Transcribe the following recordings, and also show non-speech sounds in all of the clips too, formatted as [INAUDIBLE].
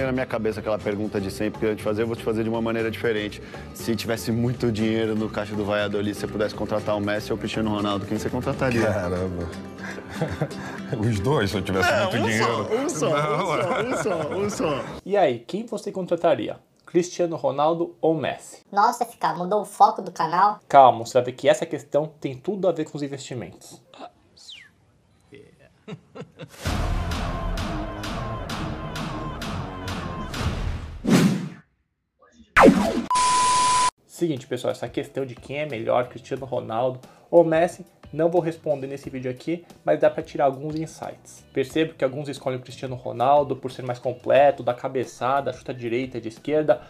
na minha cabeça aquela pergunta de sempre que eu ia te fazer, eu vou te fazer de uma maneira diferente. Se tivesse muito dinheiro no caixa do Valladolid, você pudesse contratar o Messi ou o Cristiano Ronaldo, quem você contrataria? Caramba. [LAUGHS] Os dois, se eu tivesse muito um dinheiro. Só, um só, um só, um só, um só. E aí, quem você contrataria? Cristiano Ronaldo ou Messi? Nossa, FK, mudou o foco do canal? Calma, você vai ver que essa questão tem tudo a ver com os investimentos. [LAUGHS] Seguinte, pessoal, essa questão de quem é melhor, Cristiano Ronaldo ou Messi, não vou responder nesse vídeo aqui, mas dá para tirar alguns insights. Percebo que alguns escolhem o Cristiano Ronaldo por ser mais completo, da cabeçada, chuta direita, de esquerda,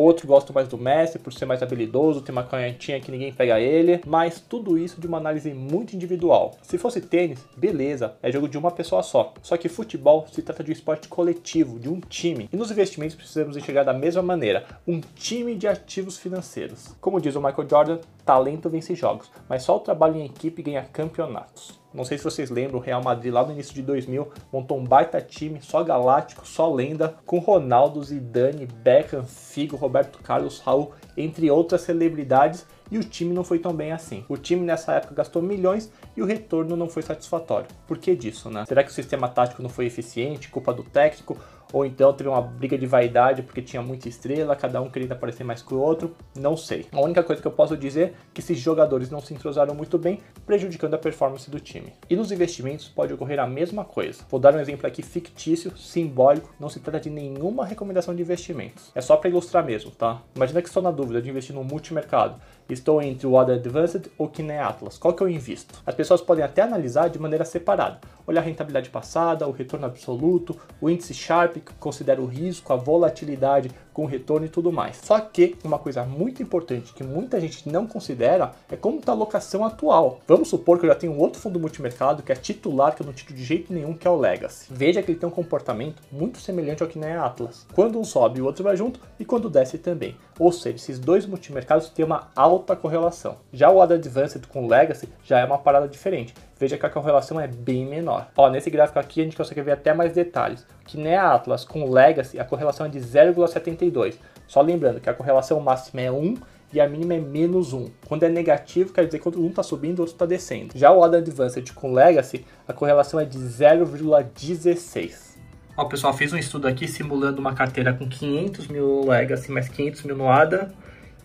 Outro gosta mais do Messi por ser mais habilidoso, tem uma canhotinha que ninguém pega ele, mas tudo isso de uma análise muito individual. Se fosse tênis, beleza, é jogo de uma pessoa só. Só que futebol se trata de um esporte coletivo, de um time. E nos investimentos precisamos enxergar da mesma maneira, um time de ativos financeiros. Como diz o Michael Jordan, talento vence jogos, mas só o trabalho em equipe ganha campeonatos. Não sei se vocês lembram, o Real Madrid lá no início de 2000 montou um baita time, só galáctico, só lenda, com Ronaldo, Zidane, Beckham, Figo, Roberto Carlos, Raul, entre outras celebridades, e o time não foi tão bem assim. O time nessa época gastou milhões e o retorno não foi satisfatório. Por que disso, né? Será que o sistema tático não foi eficiente, culpa do técnico? Ou então teve uma briga de vaidade porque tinha muita estrela, cada um querendo aparecer mais que o outro, não sei. A única coisa que eu posso dizer é que esses jogadores não se entrosaram muito bem, prejudicando a performance do time. E nos investimentos pode ocorrer a mesma coisa. Vou dar um exemplo aqui fictício, simbólico, não se trata de nenhuma recomendação de investimentos. É só para ilustrar mesmo, tá? Imagina que estou na dúvida de investir no multimercado. Estou entre o Water Advanced ou Kine Atlas. Qual que eu invisto? As pessoas podem até analisar de maneira separada. Olhar a rentabilidade passada, o retorno absoluto, o índice Sharp, que considera o risco, a volatilidade com retorno e tudo mais. Só que uma coisa muito importante que muita gente não considera é como está a alocação atual. Vamos supor que eu já tenho outro fundo multimercado que é titular, que eu não tiro de jeito nenhum, que é o Legacy. Veja que ele tem um comportamento muito semelhante ao que nem é Atlas. Quando um sobe, o outro vai junto e quando desce também. Ou seja, esses dois multimercados têm uma alta correlação. Já o Ada Advanced com o Legacy já é uma parada diferente veja que a correlação é bem menor. Ó, nesse gráfico aqui a gente consegue ver até mais detalhes, que nem a Atlas com Legacy a correlação é de 0,72. Só lembrando que a correlação máxima é 1 e a mínima é menos 1. Quando é negativo, quer dizer que um está subindo e o outro está descendo. Já o Other Advanced com Legacy, a correlação é de 0,16. Ó, pessoal, fiz um estudo aqui simulando uma carteira com 500 mil Legacy mais 500 mil no ADA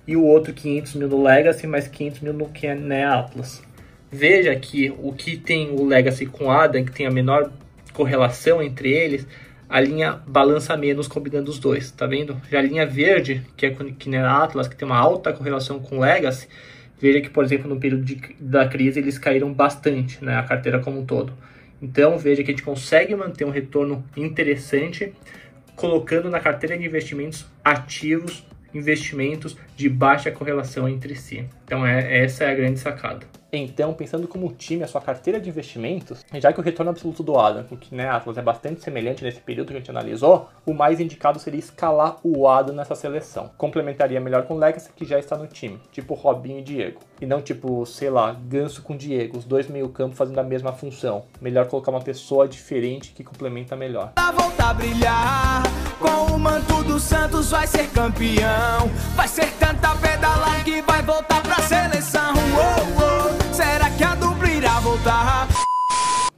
e o outro 500 mil no Legacy mais 500 mil no Kine Atlas. Veja que o que tem o Legacy com Adam, que tem a menor correlação entre eles, a linha balança menos combinando os dois, tá vendo? Já a linha verde, que é que nem Atlas, que tem uma alta correlação com Legacy, veja que, por exemplo, no período de, da crise eles caíram bastante, né, a carteira como um todo. Então, veja que a gente consegue manter um retorno interessante colocando na carteira de investimentos ativos, investimentos de baixa correlação entre si. Então, é, essa é a grande sacada. Então, pensando como time, a sua carteira de investimentos, já que o retorno absoluto do Adam, que né, Atlas é bastante semelhante nesse período que a gente analisou, o mais indicado seria escalar o Adam nessa seleção. Complementaria melhor com o Legacy, que já está no time, tipo Robinho e Diego. E não tipo, sei lá, Ganso com Diego, os dois meio campo fazendo a mesma função. Melhor colocar uma pessoa diferente que complementa melhor. Volta a brilhar, com o manto do Santos vai ser campeão. Vai ser tanta pedalada que vai voltar pra seleção. Oh, oh.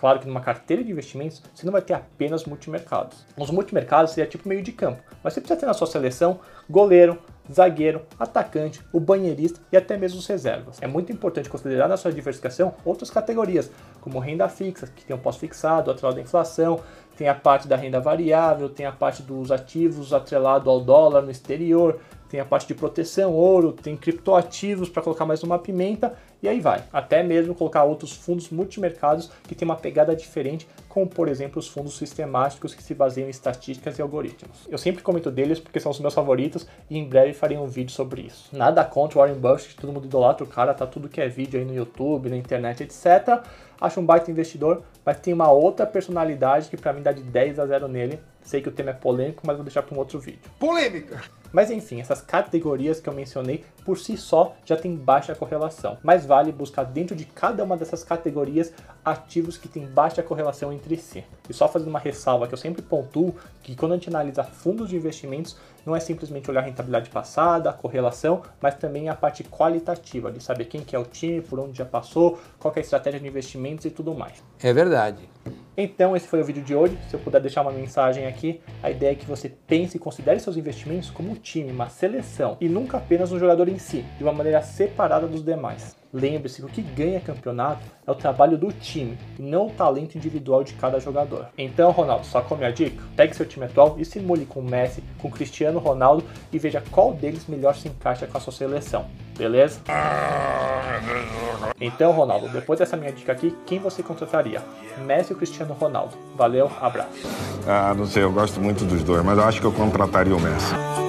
Claro que numa carteira de investimentos você não vai ter apenas multimercados. Os multimercados seria tipo meio de campo, mas você precisa ter na sua seleção goleiro, zagueiro, atacante, o banheirista e até mesmo os reservas. É muito importante considerar na sua diversificação outras categorias, como renda fixa, que tem um pós-fixado, atrelado à inflação, tem a parte da renda variável, tem a parte dos ativos atrelado ao dólar no exterior, tem a parte de proteção, ouro, tem criptoativos para colocar mais uma pimenta e aí vai. Até mesmo colocar outros fundos multimercados que tem uma pegada diferente, como por exemplo os fundos sistemáticos que se baseiam em estatísticas e algoritmos. Eu sempre comento deles porque são os meus favoritos e em breve farei um vídeo sobre isso. Nada contra o Warren Buffett, todo mundo idolatra o cara, tá tudo que é vídeo aí no YouTube, na internet, etc. Acho um baita investidor, mas tem uma outra personalidade que para mim dá de 10 a 0 nele, Sei que o tema é polêmico, mas vou deixar para um outro vídeo. Polêmica! Mas enfim, essas categorias que eu mencionei por si só já tem baixa correlação, mas vale buscar dentro de cada uma dessas categorias ativos que têm baixa correlação entre si. E só fazendo uma ressalva que eu sempre pontuo que quando a gente analisa fundos de investimentos, não é simplesmente olhar a rentabilidade passada, a correlação, mas também a parte qualitativa, de saber quem que é o time, por onde já passou, qual é a estratégia de investimentos e tudo mais. É verdade. Então esse foi o vídeo de hoje. Se eu puder deixar uma mensagem aqui, a ideia é que você pense e considere seus investimentos como um time, uma seleção, e nunca apenas um jogador em si, de uma maneira separada dos demais. Lembre-se que o que ganha campeonato é o trabalho do time e não o talento individual de cada jogador. Então, Ronaldo, só come a dica? Pegue seu time atual e simule com Messi, com Cristiano Ronaldo e veja qual deles melhor se encaixa com a sua seleção. Beleza? Então, Ronaldo, depois dessa minha dica aqui, quem você contrataria? Messi ou Cristiano Ronaldo? Valeu, abraço. Ah, não sei, eu gosto muito dos dois, mas eu acho que eu contrataria o Messi.